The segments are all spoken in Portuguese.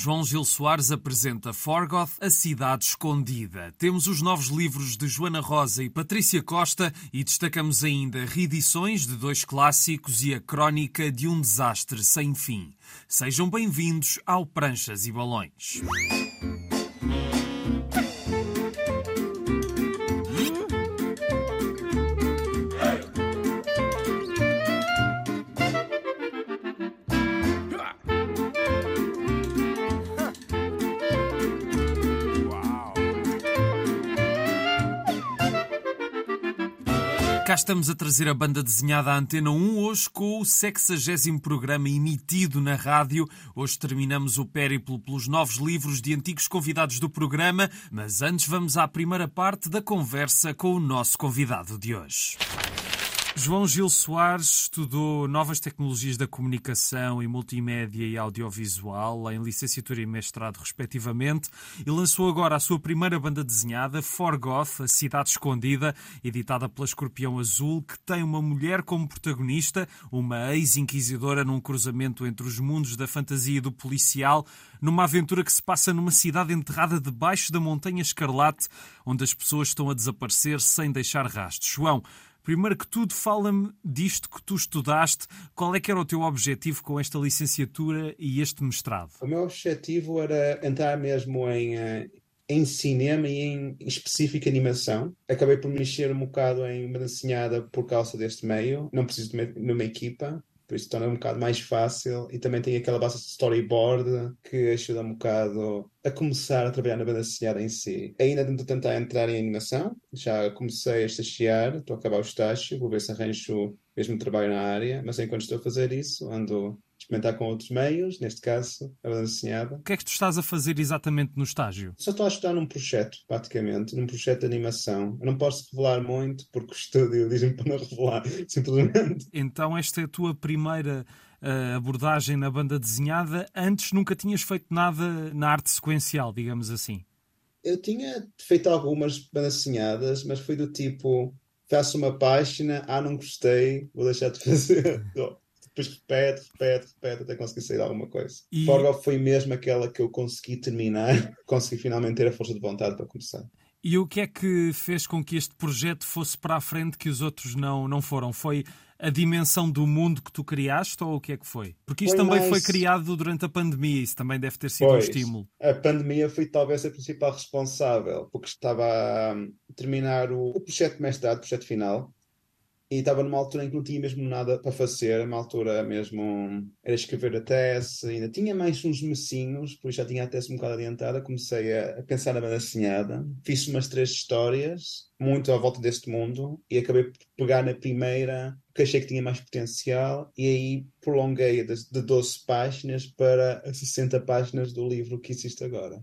João Gil Soares apresenta Forgoth, a cidade escondida. Temos os novos livros de Joana Rosa e Patrícia Costa e destacamos ainda reedições de dois clássicos e a crónica de um desastre sem fim. Sejam bem-vindos ao Pranchas e Balões. Estamos a trazer a banda desenhada à Antena 1 hoje com o 60 programa emitido na rádio. Hoje terminamos o périplo pelos novos livros de antigos convidados do programa, mas antes vamos à primeira parte da conversa com o nosso convidado de hoje. João Gil Soares estudou novas tecnologias da comunicação e multimédia e audiovisual em licenciatura e mestrado, respectivamente, e lançou agora a sua primeira banda desenhada, Forgoth, A Cidade Escondida, editada pela Escorpião Azul, que tem uma mulher como protagonista, uma ex-inquisidora num cruzamento entre os mundos da fantasia e do policial, numa aventura que se passa numa cidade enterrada debaixo da Montanha Escarlate, onde as pessoas estão a desaparecer sem deixar rastros. João, Primeiro que tudo, fala-me disto que tu estudaste. Qual é que era o teu objetivo com esta licenciatura e este mestrado? O meu objetivo era entrar mesmo em, eh, em cinema e em, específico animação. Acabei por mexer um bocado em banda desenhada por causa deste meio. Não preciso de uma, de uma equipa por isso torna um bocado mais fácil e também tem aquela base de storyboard que ajuda um bocado a começar a trabalhar na banda desenhada em si. Ainda tento tentar entrar em animação, já comecei a estagiar, estou a acabar o estágio, vou ver se arranjo mesmo trabalho na área, mas enquanto estou a fazer isso, ando experimentar com outros meios, neste caso, a banda desenhada. O que é que tu estás a fazer exatamente no estágio? Só estou a estudar num projeto, praticamente, num projeto de animação. Eu não posso revelar muito porque o estúdio diz-me para não revelar, simplesmente. Então, esta é a tua primeira uh, abordagem na banda desenhada. Antes nunca tinhas feito nada na arte sequencial, digamos assim. Eu tinha feito algumas bandas desenhadas, mas foi do tipo faço uma página, ah, não gostei, vou deixar de fazer. Depois repete, repete, repete até conseguir sair alguma coisa. E... Forgoff foi mesmo aquela que eu consegui terminar, consegui finalmente ter a força de vontade para começar. E o que é que fez com que este projeto fosse para a frente que os outros não, não foram? Foi a dimensão do mundo que tu criaste ou o que é que foi? Porque isto foi também mais... foi criado durante a pandemia, isso também deve ter sido pois, um estímulo. A pandemia foi talvez a principal responsável, porque estava a terminar o, o projeto de mestrado, o projeto final, e estava numa altura em que não tinha mesmo nada para fazer, uma altura mesmo era escrever a tese, ainda tinha mais uns mesinhos, por isso já tinha a tese um bocado adiantada, comecei a, a pensar na banda desenhada, fiz umas três histórias, muito à volta deste mundo, e acabei por pegar na primeira, que achei que tinha mais potencial, e aí prolonguei de, de 12 páginas para 60 páginas do livro que existe agora.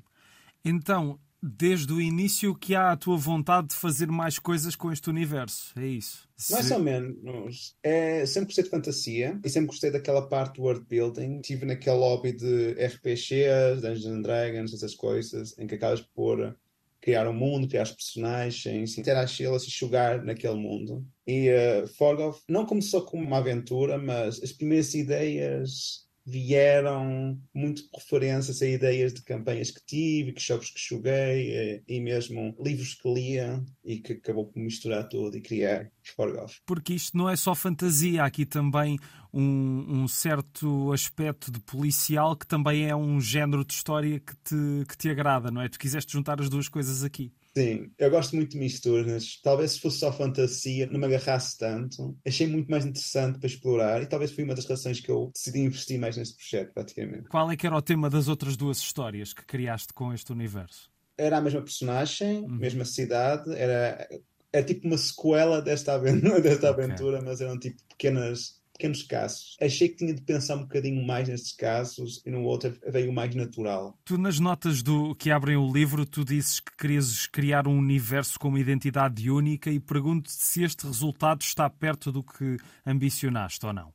Então, desde o início que há a tua vontade de fazer mais coisas com este universo, é isso? Mais ou menos. É, sempre gostei de fantasia e sempre gostei daquela parte do world building. Estive naquele lobby de RPGs, Dungeons and Dragons, essas coisas, em que acabas por criar um mundo, criar os personagens, interagir-las e jogar naquele mundo. E uh, Forgoth não começou como uma aventura, mas as primeiras ideias vieram muito referências a ideias de campanhas que tive, que jogos que joguei eh, e mesmo livros que lia e que acabou por misturar tudo e criar Forgoth. Porque isto não é só fantasia, há aqui também um, um, certo aspecto de policial que também é um género de história que te, que te agrada, não é? Tu quiseste juntar as duas coisas aqui. Sim, eu gosto muito de misturas. Talvez se fosse só fantasia, não me agarrasse tanto. Achei muito mais interessante para explorar e talvez foi uma das razões que eu decidi investir mais neste projeto, praticamente. Qual é que era o tema das outras duas histórias que criaste com este universo? Era a mesma personagem, uhum. mesma cidade, era, era tipo uma sequela desta aventura, desta okay. aventura mas eram tipo pequenas pequenos casos. Achei que tinha de pensar um bocadinho mais nestes casos e no outro veio mais natural. Tu, nas notas do que abrem o livro, tu dizes que querias criar um universo com uma identidade única e pergunto-te se este resultado está perto do que ambicionaste ou não.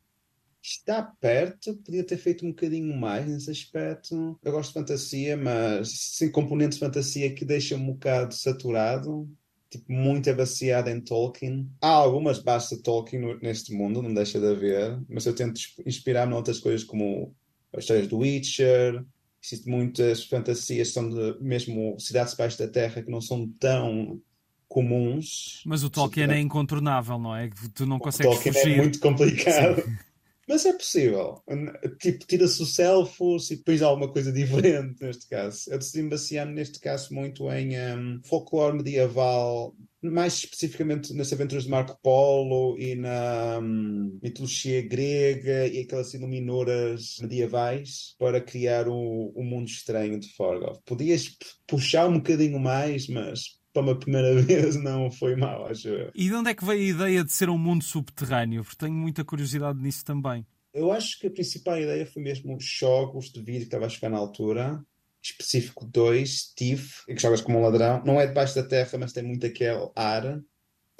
Está perto, podia ter feito um bocadinho mais nesse aspecto. Eu gosto de fantasia, mas sem componentes de fantasia que deixam um bocado saturado tipo, muito é baseada em Tolkien. Há algumas bases de Tolkien neste mundo, não deixa de haver, mas eu tento inspirar-me em outras coisas como as histórias do Witcher, Existem muitas fantasias que são de mesmo cidades debaixo da terra que não são tão comuns. Mas o Tolkien é incontornável, não é? Tu não consegues o Tolkien é fugir. é muito complicado. Sim. Mas é possível. Tipo, tira-se o selfos e depois há alguma coisa diferente neste caso. Eu decidi basear-me neste caso muito em um, folclore medieval, mais especificamente nas aventuras de Marco Polo e na um, mitologia grega e aquelas iluminadoras medievais para criar o, o mundo estranho de Forgoth. Podias puxar um bocadinho mais, mas para uma primeira vez não foi mal, acho eu. E de onde é que veio a ideia de ser um mundo subterrâneo? Porque tenho muita curiosidade nisso também. Eu acho que a principal ideia foi mesmo os jogos de vídeo que estava a chegar na altura. Específico 2, Steve, que jogas como um ladrão. Não é debaixo da terra, mas tem muito aquele ar,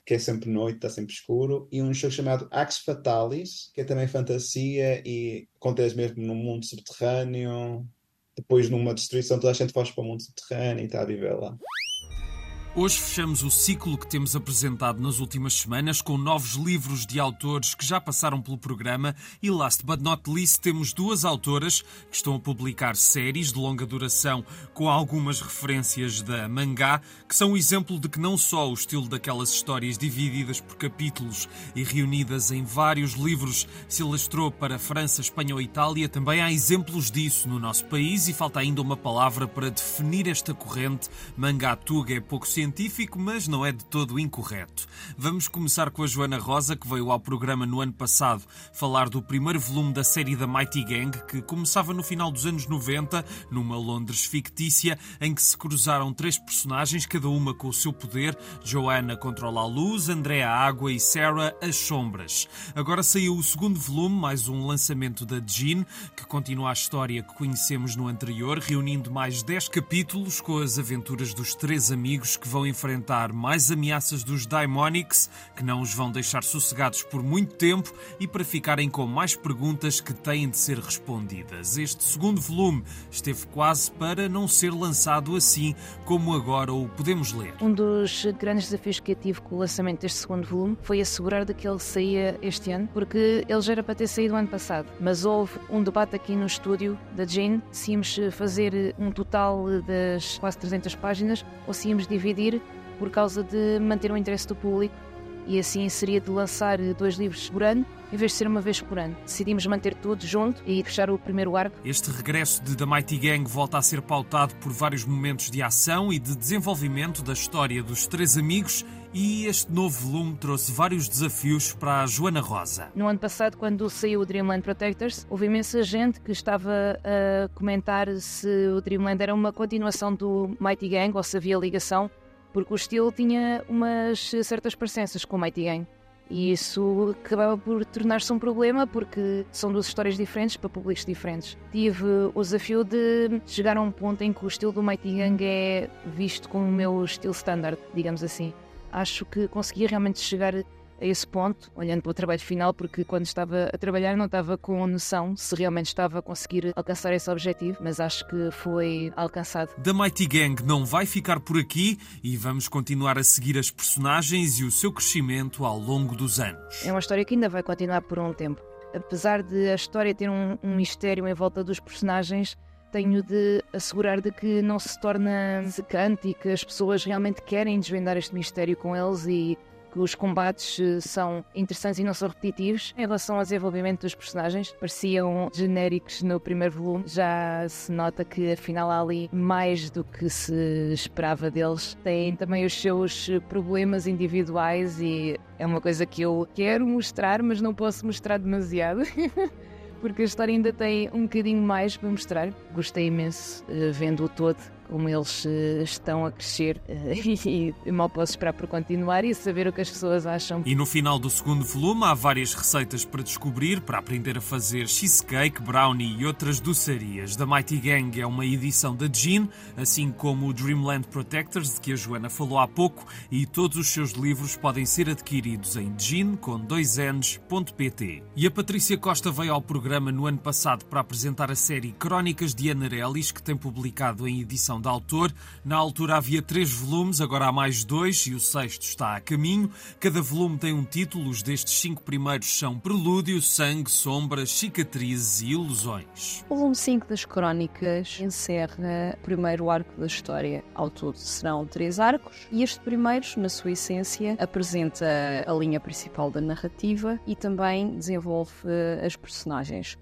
que é sempre noite, está sempre escuro. E um jogo chamado Axe Fatalis, que é também fantasia e acontece mesmo num mundo subterrâneo. Depois, numa destruição, toda a gente foge para o mundo subterrâneo e está a viver lá. Hoje fechamos o ciclo que temos apresentado nas últimas semanas com novos livros de autores que já passaram pelo programa e, last but not least, temos duas autoras que estão a publicar séries de longa duração com algumas referências da mangá, que são um exemplo de que não só o estilo daquelas histórias divididas por capítulos e reunidas em vários livros se alastrou para França, Espanha ou Itália, também há exemplos disso no nosso país e falta ainda uma palavra para definir esta corrente. Mangá Tuga é pouco científico, mas não é de todo incorreto. Vamos começar com a Joana Rosa, que veio ao programa no ano passado falar do primeiro volume da série da Mighty Gang, que começava no final dos anos 90, numa Londres fictícia, em que se cruzaram três personagens, cada uma com o seu poder. Joana controla a luz, Andrea a água e Sarah as sombras. Agora saiu o segundo volume, mais um lançamento da Jean, que continua a história que conhecemos no anterior, reunindo mais 10 capítulos com as aventuras dos três amigos que vão enfrentar mais ameaças dos Daimonics, que não os vão deixar sossegados por muito tempo e para ficarem com mais perguntas que têm de ser respondidas. Este segundo volume esteve quase para não ser lançado assim como agora o podemos ler. Um dos grandes desafios que eu tive com o lançamento deste segundo volume foi assegurar de que ele saía este ano, porque ele já era para ter saído ano passado. Mas houve um debate aqui no estúdio da Jane se íamos fazer um total das quase 300 páginas ou se íamos dividir por causa de manter o interesse do público e assim seria de lançar dois livros por ano em vez de ser uma vez por ano. Decidimos manter tudo junto e fechar o primeiro arco. Este regresso de The Mighty Gang volta a ser pautado por vários momentos de ação e de desenvolvimento da história dos três amigos e este novo volume trouxe vários desafios para a Joana Rosa. No ano passado, quando saiu o Dreamland Protectors, houve imensa gente que estava a comentar se o Dreamland era uma continuação do Mighty Gang ou se havia ligação porque o estilo tinha umas certas parecenças com o Mighty Gang. E isso acabava por tornar-se um problema porque são duas histórias diferentes para públicos diferentes. Tive o desafio de chegar a um ponto em que o estilo do Mighty Gang é visto como o meu estilo standard, digamos assim. Acho que consegui realmente chegar a esse ponto, olhando para o trabalho final, porque quando estava a trabalhar não estava com noção se realmente estava a conseguir alcançar esse objetivo, mas acho que foi alcançado. The Mighty Gang não vai ficar por aqui e vamos continuar a seguir as personagens e o seu crescimento ao longo dos anos. É uma história que ainda vai continuar por um tempo. Apesar de a história ter um, um mistério em volta dos personagens, tenho de assegurar de que não se torna secante e que as pessoas realmente querem desvendar este mistério com eles e que os combates eh, são interessantes e não são repetitivos. Em relação ao desenvolvimento dos personagens, pareciam genéricos no primeiro volume. Já se nota que afinal há ali mais do que se esperava deles. Têm também os seus problemas individuais e é uma coisa que eu quero mostrar, mas não posso mostrar demasiado. porque a história ainda tem um bocadinho mais para mostrar. Gostei imenso uh, vendo o todo como eles uh, estão a crescer uh, e mal posso esperar por continuar e saber o que as pessoas acham. E no final do segundo volume há várias receitas para descobrir, para aprender a fazer cheesecake, brownie e outras doçarias. Da Mighty Gang é uma edição da Jean, assim como o Dreamland Protectors, de que a Joana falou há pouco, e todos os seus livros podem ser adquiridos em jean com dois pt. E a Patrícia Costa veio ao programa no ano passado para apresentar a série Crónicas de Anarelis, que tem publicado em edição da autor. Na altura havia três volumes, agora há mais dois e o sexto está a caminho. Cada volume tem um título, os destes cinco primeiros são Prelúdio, Sangue, Sombras, Cicatrizes e Ilusões. O volume 5 das Crónicas encerra o primeiro arco da história. Ao todo serão três arcos e este primeiro, na sua essência, apresenta a linha principal da narrativa e também desenvolve eh, as personagens.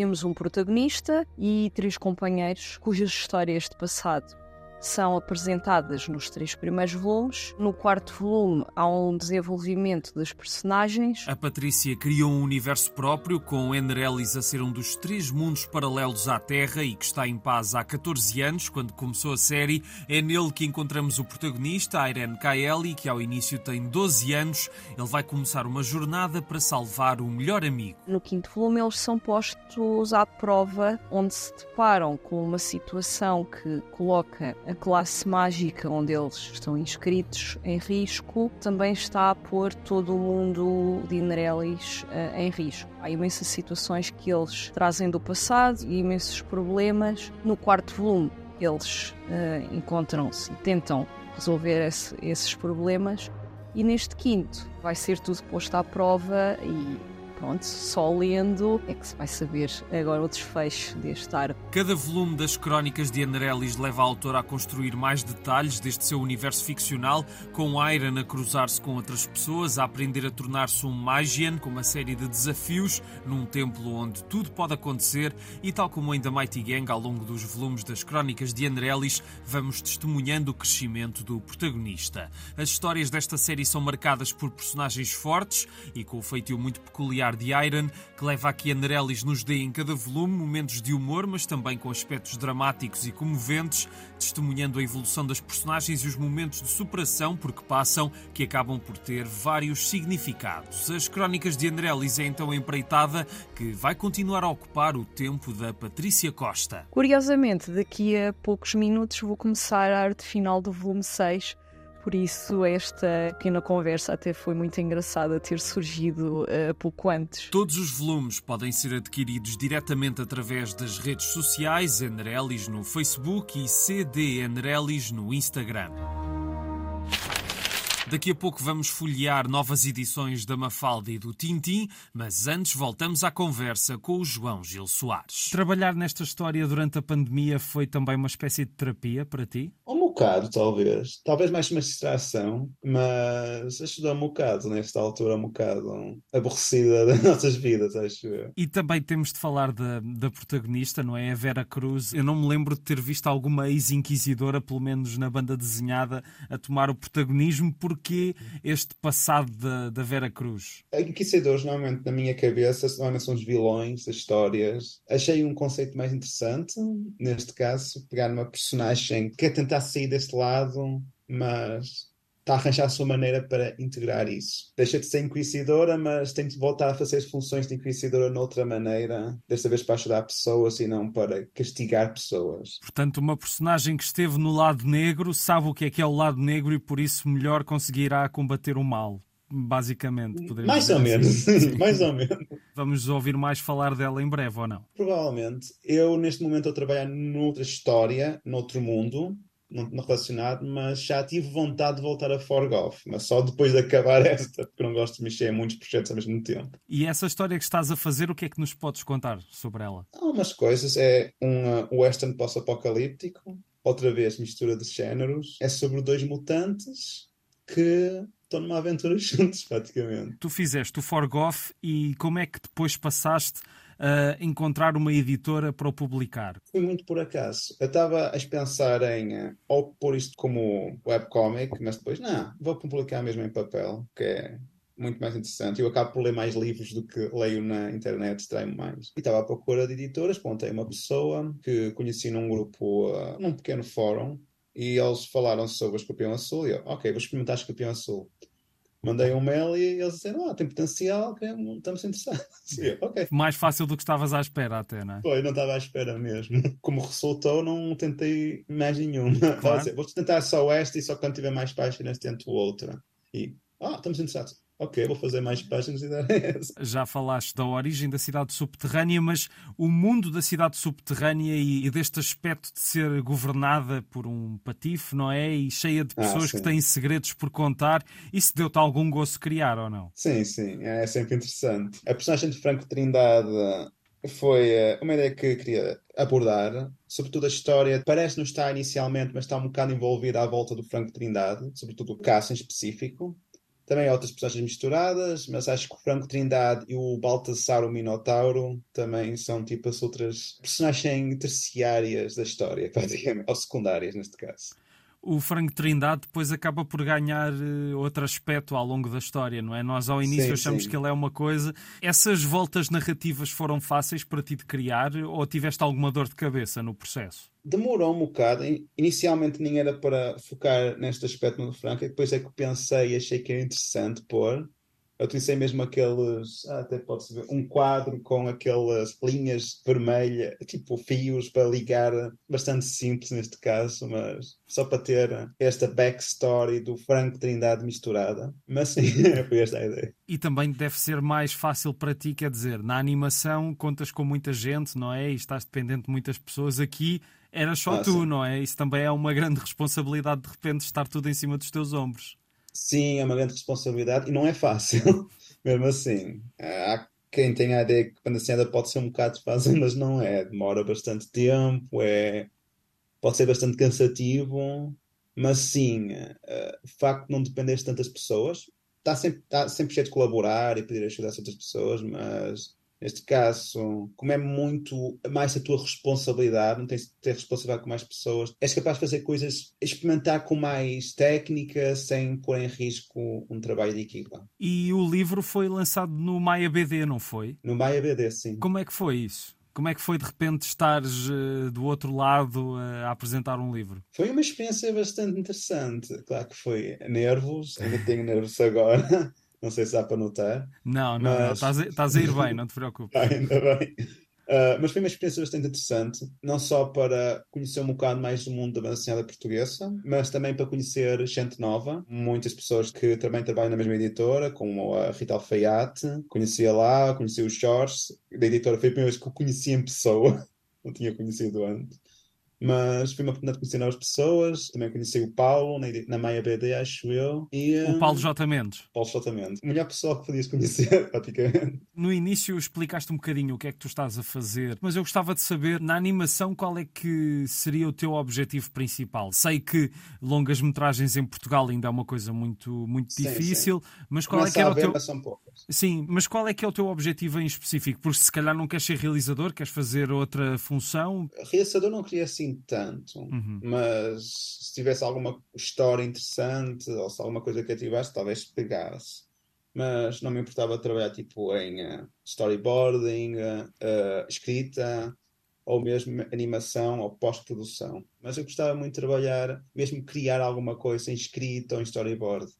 Temos um protagonista e três companheiros cujas histórias de passado são apresentadas nos três primeiros volumes. No quarto volume há um desenvolvimento das personagens. A Patrícia criou um universo próprio, com Enrelis a ser um dos três mundos paralelos à Terra e que está em paz há 14 anos, quando começou a série. É nele que encontramos o protagonista, Irene Kaeli, que ao início tem 12 anos. Ele vai começar uma jornada para salvar o melhor amigo. No quinto volume eles são postos à prova, onde se deparam com uma situação que coloca a classe mágica onde eles estão inscritos em risco também está a pôr todo o mundo de Inerelis uh, em risco. Há imensas situações que eles trazem do passado e imensos problemas. No quarto volume, eles uh, encontram-se tentam resolver esse, esses problemas. E neste quinto, vai ser tudo posto à prova e pronto, só lendo é que se vai saber agora o desfecho deste arco. Cada volume das crónicas de Anerelis leva a autora a construir mais detalhes deste seu universo ficcional, com Iron a cruzar-se com outras pessoas, a aprender a tornar-se um Magian, com uma série de desafios num templo onde tudo pode acontecer, e tal como em The Mighty Gang, ao longo dos volumes das crónicas de Anerelis, vamos testemunhando o crescimento do protagonista. As histórias desta série são marcadas por personagens fortes e com o feitio muito peculiar de Iron, que leva a que Anerelis nos dê em cada volume momentos de humor, mas também com aspectos dramáticos e comoventes, testemunhando a evolução das personagens e os momentos de superação por que passam, que acabam por ter vários significados. As crónicas de Anerelis é então a empreitada que vai continuar a ocupar o tempo da Patrícia Costa. Curiosamente, daqui a poucos minutos vou começar a arte final do volume 6 por isso, esta pequena conversa até foi muito engraçada ter surgido uh, pouco antes. Todos os volumes podem ser adquiridos diretamente através das redes sociais Enerelis no Facebook e CD Enerelis no Instagram. Daqui a pouco vamos folhear novas edições da Mafalda e do Tintim, mas antes voltamos à conversa com o João Gil Soares. Trabalhar nesta história durante a pandemia foi também uma espécie de terapia para ti? Um bocado, talvez. Talvez mais uma distração, mas ajudou-me um bocado nesta altura, um bocado aborrecida das nossas vidas, acho eu. E também temos de falar da, da protagonista, não é? A Vera Cruz. Eu não me lembro de ter visto alguma ex-inquisidora, pelo menos na banda desenhada, a tomar o protagonismo, porque porquê este passado da, da Vera Cruz? Inquisidores, normalmente, na minha cabeça, normalmente são os vilões das histórias. Achei um conceito mais interessante, neste caso, pegar uma personagem que quer tentar sair deste lado, mas está a arranjar a sua maneira para integrar isso. Deixa de ser inquisidora, mas tem de voltar a fazer as funções de inquisidora noutra maneira, desta vez para ajudar pessoas e não para castigar pessoas. Portanto, uma personagem que esteve no lado negro sabe o que é que é o lado negro e por isso melhor conseguirá combater o mal basicamente. Mais ou assim. menos, mais ou menos. Vamos ouvir mais falar dela em breve ou não? Provavelmente. Eu, neste momento, estou a trabalhar noutra história, noutro mundo, não, relacionado, mas já tive vontade de voltar a Forgoth, mas só depois de acabar esta, porque não gosto de mexer em muitos projetos ao mesmo tempo. E essa história que estás a fazer, o que é que nos podes contar sobre ela? Há umas coisas, é um uh, western pós-apocalíptico, outra vez mistura de géneros, é sobre dois mutantes que estão numa aventura juntos, praticamente. Tu fizeste o Forgoth e como é que depois passaste uh, encontrar uma editora para o publicar? Foi muito por acaso. Eu estava a pensar em uh, ou pôr isto como webcomic, mas depois, não, vou publicar mesmo em papel, que é muito mais interessante. Eu acabo por ler mais livros do que leio na internet, extraio mais. E estava à procura de editoras, pontei uma pessoa que conheci num grupo, uh, num pequeno fórum, e eles falaram sobre Escorpião Azul, e eu, ok, vou experimentar Escorpião Azul. Mandei um mail e eles disseram: Ah, tem potencial, estamos interessados. Okay. Mais fácil do que estavas à espera, até, não é? Foi, não estava à espera mesmo. Como resultou, não tentei mais nenhuma. Claro. Dizer, vou tentar só esta e só quando tiver mais páginas tento outra. E, ah, estamos interessados. Ok, vou fazer mais páginas e dar essa. Já falaste da origem da cidade subterrânea, mas o mundo da cidade subterrânea e, e deste aspecto de ser governada por um patife, não é? E cheia de Ah, pessoas sim. que têm segredos por contar, isso deu-te algum gosto criar ou não? Sim, sim, é sempre interessante. A personagem de Franco Trindade foi eh, uma ideia que queria abordar, sobretudo a história parece não estar inicialmente, mas está um bocado envolvida à volta do Franco Trindade, sobretudo o caso em específico. Também há outras personagens misturadas, mas acho que o Franco Trindade e o Baltasar, o Minotauro, também são tipo as outras personagens terciárias da história, praticamente, ou secundárias neste caso. O Franco Trindade depois acaba por ganhar eh, outro aspecto ao longo da história, não é? Nós ao início Sim, achamos sim. que ele é uma coisa. Essas voltas narrativas foram fáceis para ti de criar ou tiveste alguma dor de cabeça no processo? Demorou um bocado. In- Inicialmente nem era para focar neste aspecto no Franco, e depois é que pensei e achei que era interessante pôr. Eu utilicei mesmo aqueles, ah, até pode-se ver, um quadro com aquelas linhas vermelhas, tipo fios para ligar, bastante simples neste caso, mas só para ter esta backstory do Franco Trindade misturada. Mas sim, foi esta a ideia. E também deve ser mais fácil para ti, quer dizer, na animação contas com muita gente, não é? E estás dependente de muitas pessoas. Aqui era só Ah, tu, sim. não é? Isso também é uma grande responsabilidade de repente estar tudo em cima dos teus ombros. Sim, é uma grande responsabilidade e não é fácil, mesmo assim. Há quem tenha a ideia que desenhada pode ser um bocado fácil, mas não é. Demora bastante tempo, é... pode ser bastante cansativo, mas sim, eh, o facto de não depender de tantas pessoas, está sempre, está sempre cheio de colaborar e pedir ajuda a outras pessoas, mas neste caso, como é muito mais a tua responsabilidade, não tens de ter responsabilidade com mais pessoas, és capaz de fazer coisas, experimentar com mais técnica, sem pôr em risco um trabalho de equipa. E o livro foi lançado no Maia BD, não foi? No Maia BD, sim. Como é que foi isso? Como é que foi de repente estares eh, do outro lado eh, a apresentar um livro? Foi uma experiência bastante interessante. Claro que foi nervos, ainda tenho nervos agora, não sei se dá para notar. Não, não, não. Estás a, estás a ir bem, não te preocupes. Ah, ainda bem. Ah, mas foi uma experiência bastante interessante, não só para conhecer um bocado mais do mundo da banda desenhada portuguesa, mas também para conhecer gente nova, muitas pessoas que também trabalham na mesma editora, como a Rita Alfaiate, conhecia lá, conheci o Jorge, da editora foi a primeira vez que o conheci em pessoa, não tinha conhecido antes. Mas foi uma oportunidade de conhecer novas pessoas, também conheci o Paulo na, na Maia BD, acho eu, e O ah, Paulo J. Mendes. Paulo exatamente. A melhor pessoa que podias conhecer, praticamente. No início explicaste um bocadinho o que é que tu estás a fazer, mas eu gostava de saber, na animação, qual é que seria o teu objetivo principal? Sei que longas-metragens em Portugal ainda é uma coisa muito, muito Sim, difícil, mas qual é Começa que era a o teu... Sim, mas qual é que é o teu objetivo em específico? Porque se calhar não queres ser realizador, queres fazer outra função. Reaçador não queria assim tanto, Uhum. mas se tivesse alguma história interessante ou se alguma coisa que ativasse, talvez pegasse. Mas não me importava trabalhar tipo em eh, storyboarding, eh, eh, escrita ou mesmo animação ou pós-produção. Mas eu gostava muito de trabalhar, mesmo criar alguma coisa em escrita ou em storyboard.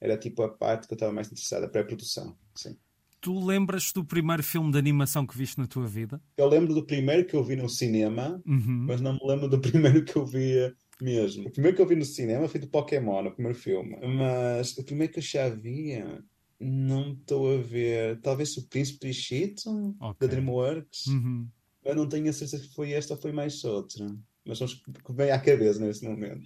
Era tipo a parte que eu estava mais interessada, pré-produção. Sim. Tu lembras do primeiro filme de animação que viste na tua vida? Eu lembro do primeiro que eu vi no cinema, Uhum. mas não me lembro do primeiro que eu vi mesmo. O primeiro que eu vi no cinema foi do Pokémon, o primeiro filme. Mas o primeiro que eu já via, não estou a ver. Talvez o Príncipe do Egito, Ok. da DreamWorks. Uhum. Eu não tenho a certeza que foi esta ou foi mais outra. Mas são os que vêm à cabeça nesse momento.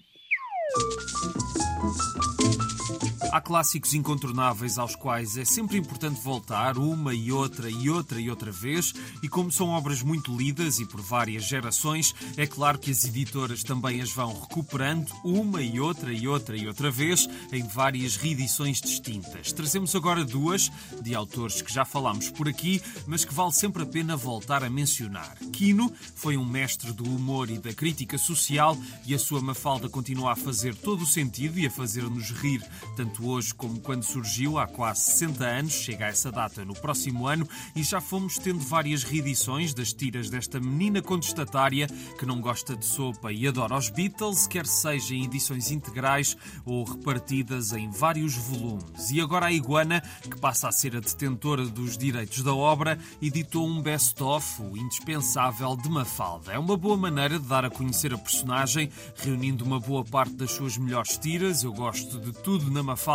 Há clássicos incontornáveis aos quais é sempre importante voltar uma e outra e outra e outra vez, e como são obras muito lidas e por várias gerações, é claro que as editoras também as vão recuperando uma e outra e outra e outra vez em várias reedições distintas. Trazemos agora duas de autores que já falámos por aqui, mas que vale sempre a pena voltar a mencionar. Quino foi um mestre do humor e da crítica social e a sua Mafalda continua a fazer todo o sentido e a fazer-nos rir, tanto hoje como quando surgiu há quase 60 anos, chega a essa data no próximo ano, e já fomos tendo várias reedições das tiras desta menina contestatária que não gosta de sopa e adora os Beatles, quer seja em edições integrais ou repartidas em vários volumes. E agora a Iguana, que passa a ser a detentora dos direitos da obra, editou um best-of, o indispensável de Mafalda. É uma boa maneira de dar a conhecer a personagem, reunindo uma boa parte das suas melhores tiras, eu gosto de tudo na Mafalda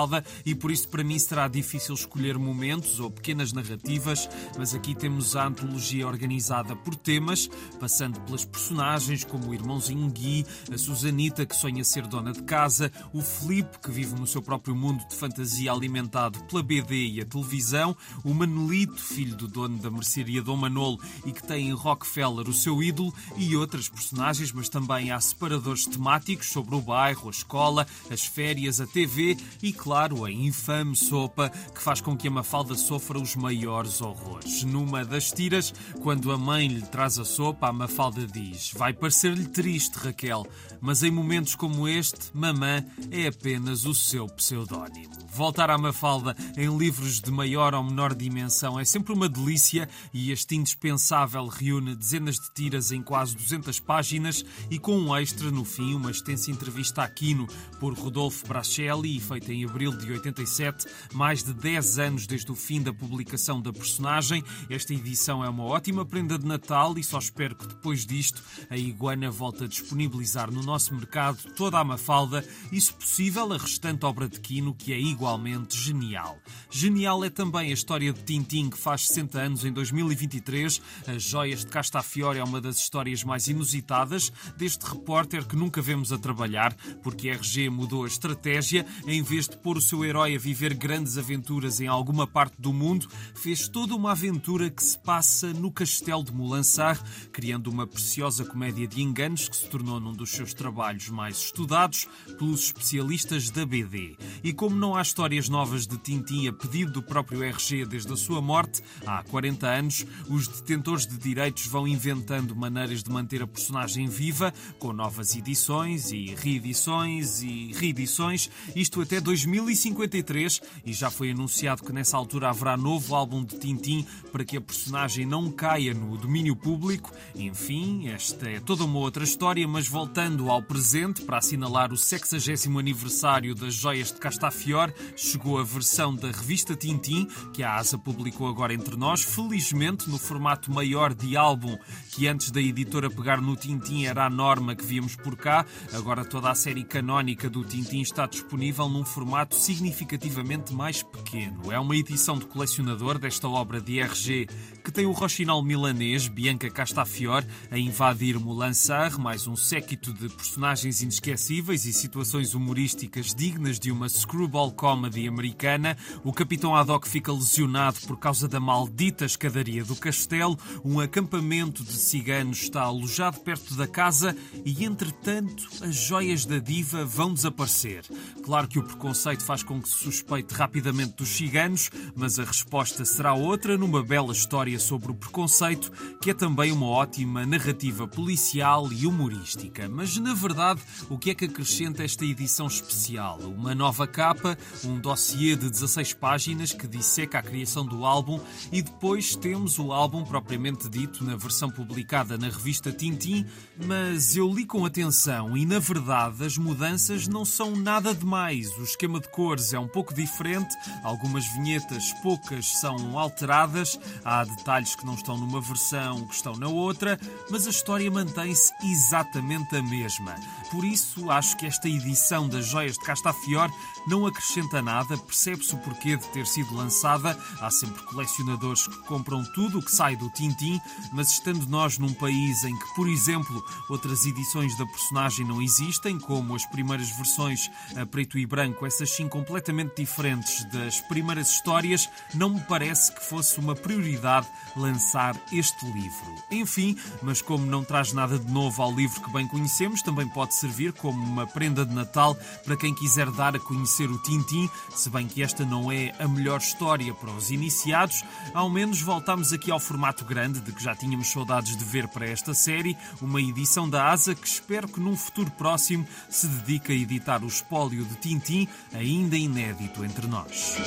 e por isso para mim será difícil escolher momentos ou pequenas narrativas, mas aqui temos a antologia organizada por temas, passando pelas personagens como o irmãozinho Gui, a Susanita que sonha ser dona de casa, o Felipe que vive no seu próprio mundo de fantasia alimentado pela BD e a televisão, o Manolito, filho do dono da mercearia Dom Manolo e que tem em Rockefeller o seu ídolo, e outras personagens, mas também há separadores temáticos sobre o bairro, a escola, as férias, a TV e, claro, a infame sopa que faz com que a Mafalda sofra os maiores horrores. Numa das tiras, quando a mãe lhe traz a sopa, a Mafalda diz: Vai parecer-lhe triste, Raquel, mas em momentos como este, mamã é apenas o seu pseudónimo. Voltar à Mafalda em livros de maior ou menor dimensão é sempre uma delícia e este indispensável reúne dezenas de tiras em quase 200 páginas e com um extra no fim, uma extensa entrevista a Quino por Rodolfo Brachelli, feita em abril de 87, mais de 10 anos desde o fim da publicação da personagem. Esta edição é uma ótima prenda de Natal e só espero que depois disto a Iguana volte a disponibilizar no nosso mercado toda a Mafalda e, se possível, a restante obra de Quino, que é igualmente genial. Genial é também a história de Tintim, que faz 60 anos em 2023. As Joias de Castafiore é uma das histórias mais inusitadas deste repórter que nunca vemos a trabalhar, porque a RG mudou a estratégia. Em vez de pôr o seu herói a viver grandes aventuras em alguma parte do mundo, fez toda uma aventura que se passa no castelo de Moulinsart, criando uma preciosa comédia de enganos que se tornou num dos seus trabalhos mais estudados pelos especialistas da BD. E como não há histórias novas de Tintin a pedido do próprio RG desde a sua morte, há 40 anos, os detentores de direitos vão inventando maneiras de manter a personagem viva, com novas edições e reedições e reedições, isto até 2053, e já foi anunciado que nessa altura haverá novo álbum de Tintin para que a personagem não caia no domínio público. Enfim, esta é toda uma outra história, mas voltando ao presente, para assinalar o 60 aniversário das Joias de Castafiore, chegou a versão da revista Tintin, que a ASA publicou agora entre nós, felizmente no formato maior de álbum, que antes da editora pegar no Tintin era a norma que víamos por cá. Agora toda a série canónica do Tintin está disponível num formato significativamente mais pequeno. É uma edição de colecionador desta obra de RG que tem o rochinal milanês Bianca Castafiore a invadir Moulinsart, mais um séquito de personagens inesquecíveis e situações humorísticas dignas de uma screwball comedy americana. O Capitão Haddock fica lesionado por causa da maldita escadaria do castelo. Um acampamento de ciganos está alojado perto da casa e, entretanto, as joias da diva vão desaparecer. Claro que o preconceito faz com que se suspeite rapidamente dos ciganos, mas a resposta será outra numa bela história sobre o preconceito, que é também uma ótima narrativa policial e humorística. Mas, na verdade, o que é que acrescenta esta edição especial? Uma nova capa, um dossiê de 16 páginas que disseca a criação do álbum e depois temos o álbum propriamente dito na versão publicada na revista Tintin, mas eu li com atenção e, na verdade, as mudanças não são nada demais. O esquema de cores é um pouco diferente, algumas vinhetas, poucas, são alteradas, há detalhes que não estão numa versão, que estão na outra, mas a história mantém-se exatamente a mesma. Por isso, acho que esta edição das Joias de Castafiore não acrescenta nada, percebe-se o porquê de ter sido lançada. Há sempre colecionadores que compram tudo o que sai do Tintim, mas estando nós num país em que, por exemplo, outras edições da personagem não existem, como as primeiras versões a preto e branco, essas sim completamente diferentes das primeiras histórias, não me parece que fosse uma prioridade lançar este livro. Enfim, mas como não traz nada de novo ao livro que bem conhecemos, também pode servir como uma prenda de Natal para quem quiser dar a conhecer o Tintim, se bem que esta não é a melhor história para os iniciados, ao menos voltamos aqui ao formato grande de que já tínhamos saudades de ver para esta série, uma edição da ASA que espero que num futuro próximo se dedique a editar o espólio de Tintim, ainda inédito entre nós.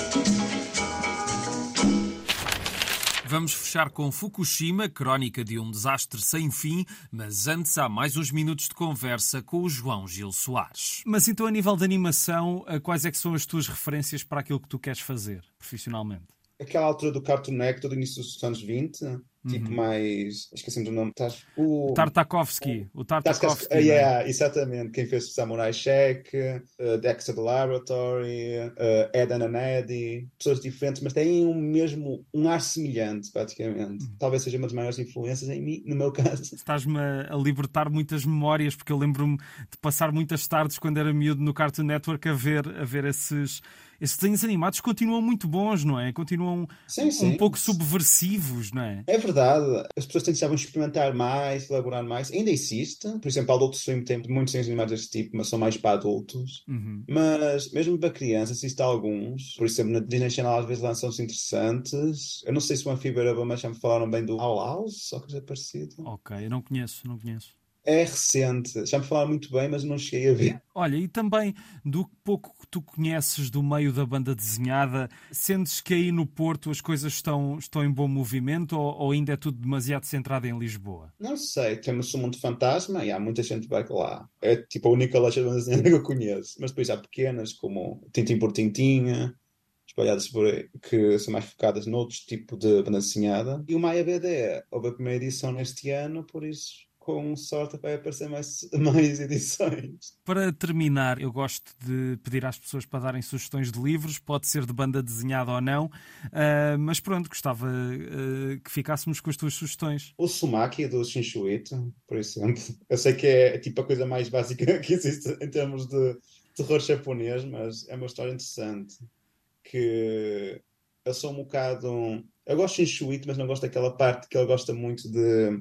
Vamos fechar com Fukushima, crónica de um desastre sem fim, mas antes há mais uns minutos de conversa com o João Gil Soares. Mas então, a nível de animação, quais é que são as tuas referências para aquilo que tu queres fazer profissionalmente? Aquela altura do Cartoon Network, do início dos anos 20, tipo mais. Esqueci-me do nome. O... Tartakovsky. O Tartakovsky. Uh, yeah, exatamente. Quem fez Samurai Check, uh, Dexter the Laboratory, uh, Eden and Eddie. Pessoas diferentes, mas têm um mesmo um ar semelhante, praticamente. Uhum. Talvez seja uma das maiores influências em mim, no meu caso. Estás-me a libertar muitas memórias, porque eu lembro-me de passar muitas tardes quando era miúdo no Cartoon Network a ver, a ver esses esses desenhos animados continuam muito bons, não é? Continuam sim, sim. um pouco subversivos, não é? É verdade. As pessoas tentavam experimentar mais, elaborar mais. Ainda existe. Por exemplo, Adult Swim tem muitos desenhos animados deste tipo, mas são mais para adultos. Uhum. Mas mesmo para crianças, existe alguns. Por exemplo, na Disney Channel às vezes lançam-se interessantes. Eu não sei se o Anfíbera, mas já me falaram bem do All House, ou coisa parecida. Ok, eu não conheço, não conheço. É recente, já me falaram muito bem, mas não cheguei a ver. Olha, e também do pouco que tu conheces do meio da banda desenhada, sentes que aí no Porto as coisas estão, estão em bom movimento ou, ou ainda é tudo demasiado centrado em Lisboa? Não sei, temos o Mundo Fantasma e há muita gente que vai lá. É tipo a única loja de banda desenhada que eu conheço, mas depois há pequenas como Tintim por Tintinha, espalhadas por aí, que são mais focadas noutros tipo de banda desenhada. E o Maia BD houve a primeira edição neste ano, por isso com sorte vai aparecer mais, mais edições. Para terminar, eu gosto de pedir às pessoas para darem sugestões de livros, pode ser de banda desenhada ou não, uh, mas pronto, gostava uh, que ficássemos com as tuas sugestões. O Sumaki do Shinshuito, por exemplo. Eu sei que é tipo a coisa mais básica que existe em termos de terror japonês, mas é uma história interessante. Que eu sou um bocado. Eu gosto de Shinshuito, mas não gosto daquela parte que ele gosta muito de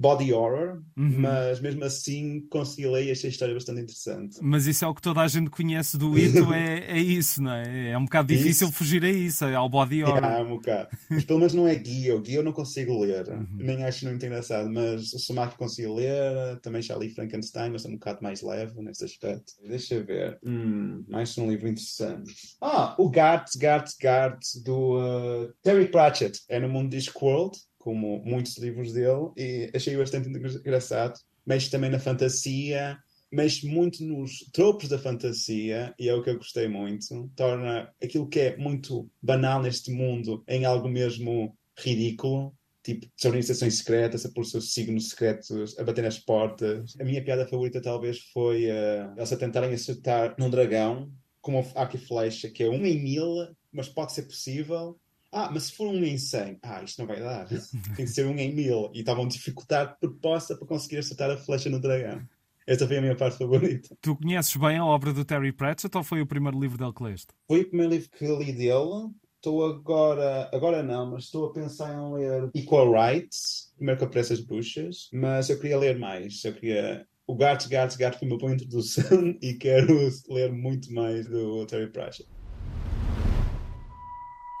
body horror, uhum. mas mesmo assim ler e achei a história bastante interessante. Mas isso é o que toda a gente conhece do Ito, é, é isso, não é? É um bocado difícil isso? fugir a isso, ao body horror. É, um bocado. Mas pelo menos não é guia, o guia eu não consigo ler, uhum. nem acho muito engraçado, mas o Sumaki consigo ler, também já li Frankenstein, mas é um bocado mais leve nesse aspecto. Deixa eu ver, hum, mais um livro interessante. Ah, o Gart, Gart, Gart, do uh, Terry Pratchett, é no mundo Discworld como muitos livros dele, e achei bastante engraçado. Mexe também na fantasia, mexe muito nos tropos da fantasia, e é o que eu gostei muito. Torna aquilo que é muito banal neste mundo em algo mesmo ridículo. Tipo, organizações secretas, a pôr seus signos secretos, a bater nas portas. A minha piada favorita talvez foi uh, eles a tentarem acertar num dragão com uma arco e flecha, que é um em mil, mas pode ser possível ah, mas se for um em 100, ah, isto não vai dar. Tem que ser um em 1000. E estavam a dificultar de proposta para conseguir acertar a flecha no dragão. Esta foi a minha parte favorita. Tu conheces bem a obra do Terry Pratchett ou foi o primeiro livro dele que leste? Foi o primeiro livro que li dele. Estou agora, agora não, mas estou a pensar em ler Equal Rights, primeiro que aparece as bruxas, mas eu queria ler mais. Eu queria o Gart, Gart, Gart foi uma boa introdução e quero ler muito mais do Terry Pratchett.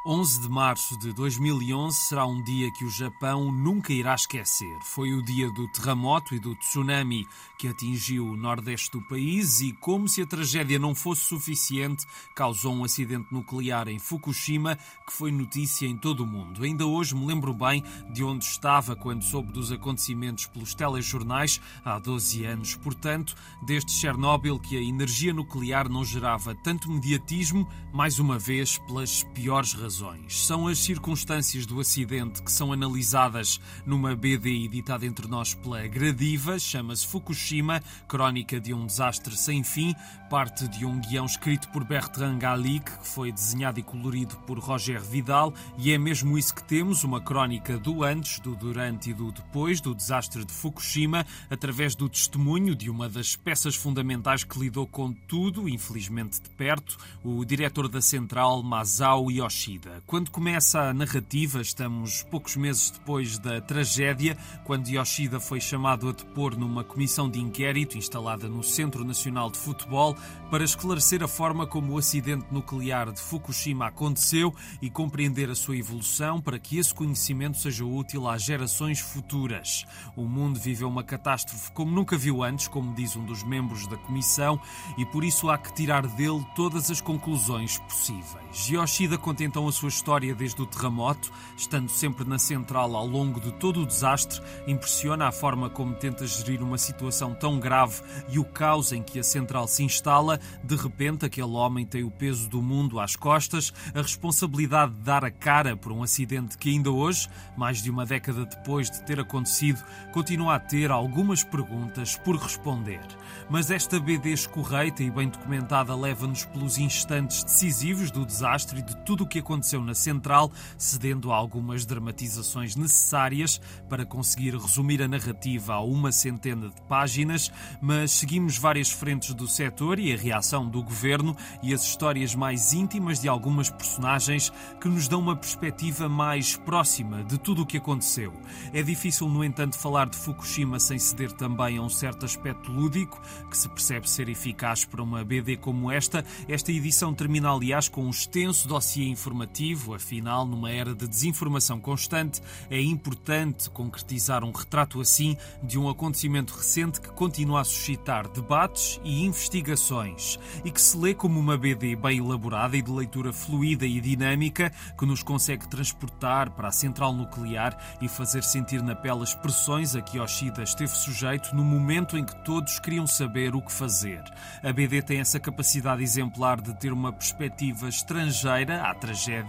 11 de março de 2011 será um dia que o Japão nunca irá esquecer. Foi o dia do terremoto e do tsunami que atingiu o nordeste do país e, como se a tragédia não fosse suficiente, causou um acidente nuclear em Fukushima que foi notícia em todo o mundo. Ainda hoje me lembro bem de onde estava quando soube dos acontecimentos pelos telejornais há 12 anos. Portanto, desde Chernobyl que a energia nuclear não gerava tanto mediatismo, mais uma vez pelas piores razões razões. São as circunstâncias do acidente que são analisadas numa BD editada entre nós pela Gradiva, chama-se Fukushima, crónica de um desastre sem fim, parte de um guião escrito por Bertrand Gallic, que foi desenhado e colorido por Roger Vidal, e é mesmo isso que temos, uma crónica do antes, do durante e do depois do desastre de Fukushima, através do testemunho de uma das peças fundamentais que lidou com tudo, infelizmente de perto, o diretor da central, Masao Yoshida. Quando começa a narrativa, estamos poucos meses depois da tragédia, quando Yoshida foi chamado a depor numa comissão de inquérito instalada no Centro Nacional de Futebol para esclarecer a forma como o acidente nuclear de Fukushima aconteceu e compreender a sua evolução para que esse conhecimento seja útil às gerações futuras. O mundo viveu uma catástrofe como nunca viu antes, como diz um dos membros da comissão, e por isso há que tirar dele todas as conclusões possíveis. Yoshida conta então a sua história desde o terremoto, estando sempre na central ao longo de todo o desastre, impressiona a forma como tenta gerir uma situação tão grave e o caos em que a central se instala. De repente, aquele homem tem o peso do mundo às costas, a responsabilidade de dar a cara por um acidente que ainda hoje, mais de uma década depois de ter acontecido, continua a ter algumas perguntas por responder. Mas esta BD escorreita e bem documentada leva-nos pelos instantes decisivos do desastre e de tudo o que aconteceu na central, cedendo a algumas dramatizações necessárias para conseguir resumir a narrativa a uma centena de páginas, mas seguimos várias frentes do setor e a reação do governo e as histórias mais íntimas de algumas personagens que nos dão uma perspectiva mais próxima de tudo o que aconteceu. É difícil, no entanto, falar de Fukushima sem ceder também a um certo aspecto lúdico, que se percebe ser eficaz para uma BD como esta. Esta edição termina, aliás, com um extenso dossiê informativo, afinal, numa era de desinformação constante, é importante concretizar um retrato assim de um acontecimento recente que continua a suscitar debates e investigações e que se lê como uma BD bem elaborada e de leitura fluida e dinâmica que nos consegue transportar para a central nuclear e fazer sentir na pele as pressões a que Yoshida esteve sujeito no momento em que todos queriam saber o que fazer. A BD tem essa capacidade exemplar de ter uma perspectiva estrangeira à tragédia.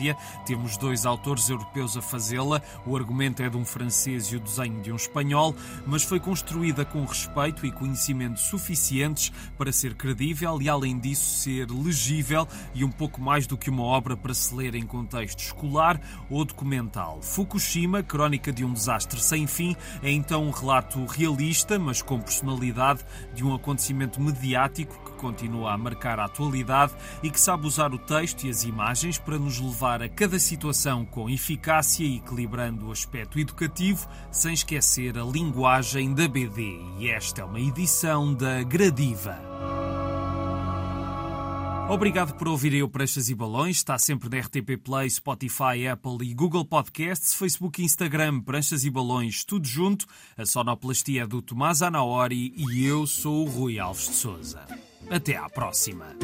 Temos dois autores europeus a fazê-la. O argumento é de um francês e o desenho de um espanhol, mas foi construída com respeito e conhecimento suficientes para ser credível e, além disso, ser legível e um pouco mais do que uma obra para se ler em contexto escolar ou documental. Fukushima, crónica de um desastre sem fim, é então um relato realista, mas com personalidade, de um acontecimento mediático que continua a marcar a atualidade e que sabe usar o texto e as imagens para nos levar a cada situação com eficácia equilibrando o aspecto educativo, sem esquecer a linguagem da BD. E esta é uma edição da Gradiva. Obrigado por ouvir eu Pranchas e Balões. Está sempre na RTP Play, Spotify, Apple e Google Podcasts, Facebook e Instagram, Pranchas e Balões, tudo junto. A sonoplastia é do Tomás Anaori e eu sou o Rui Alves de Souza. Até à próxima.